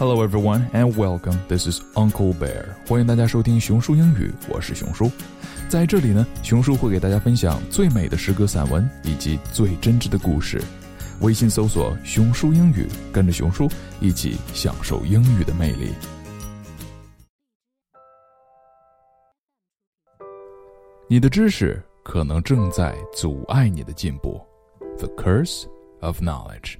Hello everyone and welcome. This is Uncle Bear. 欢迎大家收听熊叔英语，我是熊叔。在这里呢，熊叔会给大家分享最美的诗歌散文以及最真挚的故事。微信搜索“熊叔英语”，跟着熊叔一起享受英语的魅力。你的知识可能正在阻碍你的进步。The curse of knowledge。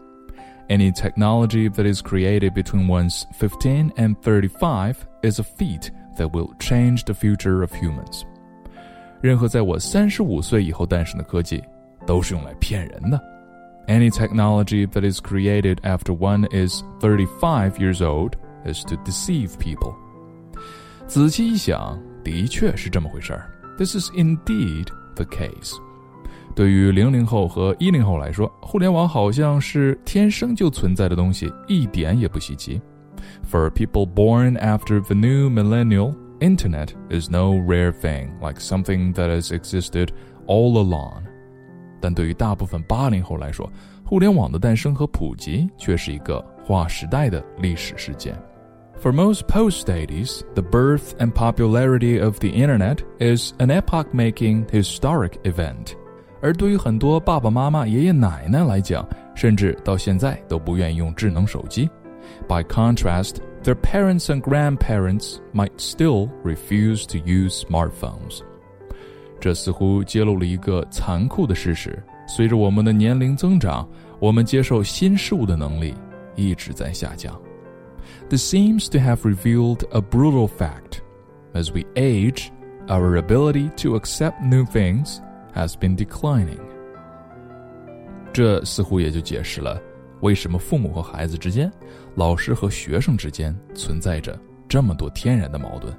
Any technology that is created between one's 15 and 35 is a feat that will change the future of humans. 任何在我三十五岁以后诞生的科技，都是用来骗人的。Any technology that is created after one is 35 years old is to deceive people. 仔细一想，的确是这么回事儿。This is indeed the case. 对于零零后和一零后来说，互联网好像是天生就存在的东西，一点也不稀奇。For people born after the new millennial, internet is no rare thing, like something that has existed all along. 但对于大部分八零后来说，互联网的诞生和普及却是一个划时代的历史事件。For most post-80s, the birth and popularity of the internet is an epoch-making historic event. 而对于很多爸爸妈妈、爷爷奶奶来讲，甚至到现在都不愿意用智能手机。By contrast, their parents and grandparents might still refuse to use smartphones. 这似乎揭露了一个残酷的事实：随着我们的年龄增长，我们接受新事物的能力一直在下降。This seems to have revealed a brutal fact. As we age, our ability to accept new things has been declining。这似乎也就解释了为什么父母和孩子之间、老师和学生之间存在着这么多天然的矛盾。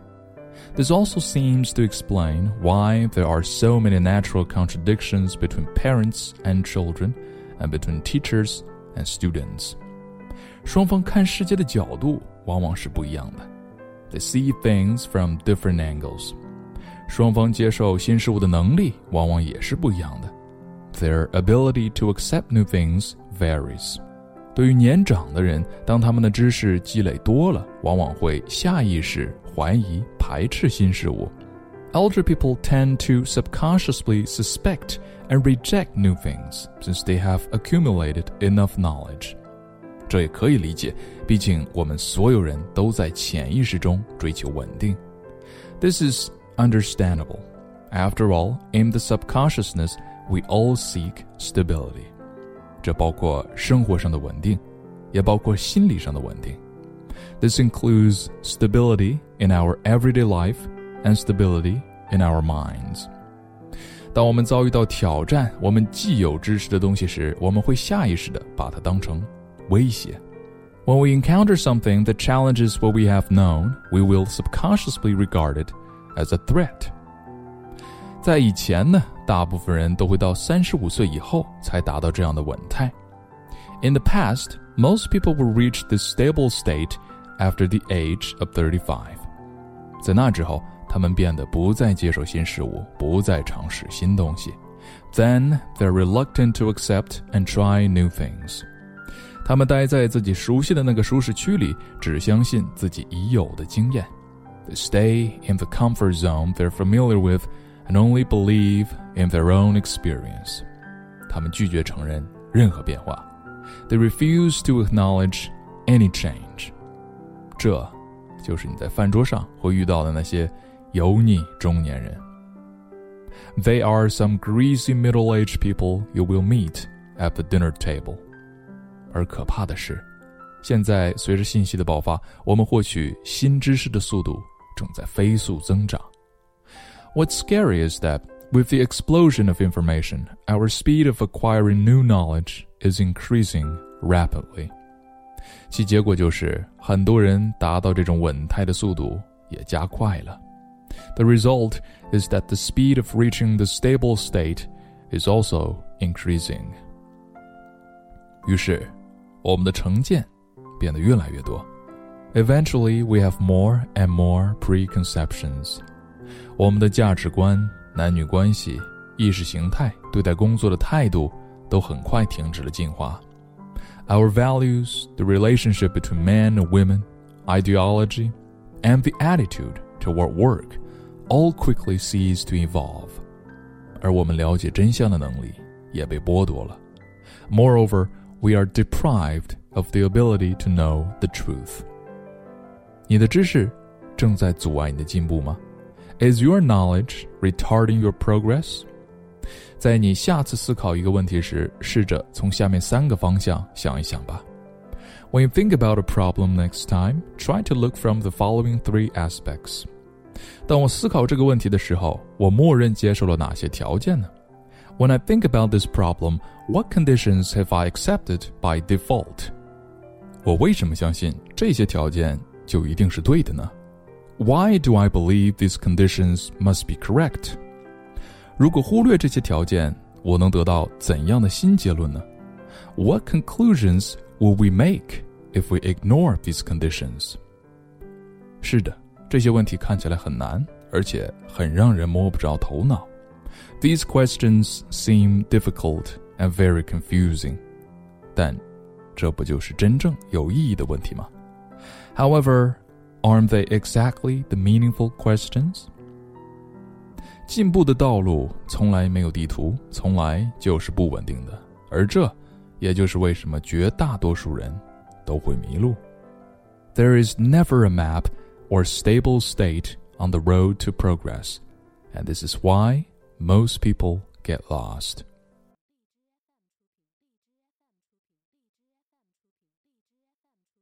This also seems to explain why there are so many natural contradictions between parents and children, and between teachers and students. 双方看世界的角度往往是不一样的。They see things from different angles. 双方接受新事物的能力往往也是不一样的。Their ability to accept new things varies. 对于年长的人，当他们的知识积累多了，往往会下意识怀疑、排斥新事物。Elder people tend to subconsciously suspect and reject new things since they have accumulated enough knowledge. 这也可以理解，毕竟我们所有人都在潜意识中追求稳定。This is understandable. After all, in the subconsciousness, we all seek stability. 这包括生活上的稳定，也包括心理上的稳定。This includes stability in our everyday life and stability in our minds. 当我们遭遇到挑战，我们既有知识的东西时，我们会下意识地把它当成威胁。When we encounter something that challenges what we have known, we will subconsciously regard it as a threat. 在以前呢，大部分人都会到三十五岁以后才达到这样的稳态。In the past, most people will reach this stable state after the age of thirty-five. 在那之后，他们变得不再接受新事物，不再尝试新东西。Then they're reluctant to accept and try new things. 他们待在自己熟悉的那个舒适区里，只相信自己已有的经验。they stay in the comfort zone they're familiar with and only believe in their own experience. 他们拒绝承认任何变化。They refuse to acknowledge any change. 这就是你在饭桌上会遇到的那些油腻中年人。They are some greasy middle-aged people you will meet at the dinner table. 而可怕的是，现在随着信息的爆发，我们获取新知识的速度 正在飞速增长。What's scary is that with the explosion of information, our speed of acquiring new knowledge is increasing rapidly. 其结果就是，很多人达到这种稳态的速度也加快了。 The result is that the speed of reaching the stable state is also increasing. 于是，我们的成见变得越来越多。 Eventually, we have more and more preconceptions. 我们的价值观、男女关系、意识形态、对待工作的态度都很快停止了进化。Our values, the relationship between men and women, ideology, and the attitude toward work all quickly cease to evolve. 而我们了解真相的能力也被剥夺了。Moreover, we are deprived of the ability to know the truth. 你的知识正在阻碍你的进步吗？Is your knowledge retarding your progress？在你下次思考一个问题时，试着从下面三个方向想一想吧。When you think about a problem next time, try to look from the following three aspects. 当我思考这个问题的时候，我默认接受了哪些条件呢？When I think about this problem, what conditions have I accepted by default? 我为什么相信这些条件 就一定是对的呢？Why do I believe these conditions must be correct? 如果忽略这些条件，我能得到怎样的新结论呢？What conclusions will we make if we ignore these conditions? 是的，这些问题看起来很难，而且很让人摸不着头脑。These questions seem difficult and very confusing. 但这不就是真正有意义的问题吗 ？However, aren't they exactly the meaningful questions? 进步的道路从来没有地图，从来就是不稳定的，而这，也就是为什么绝大多数人都会迷路。There is never a map or stable state on the road to progress, and this is why most people get lost.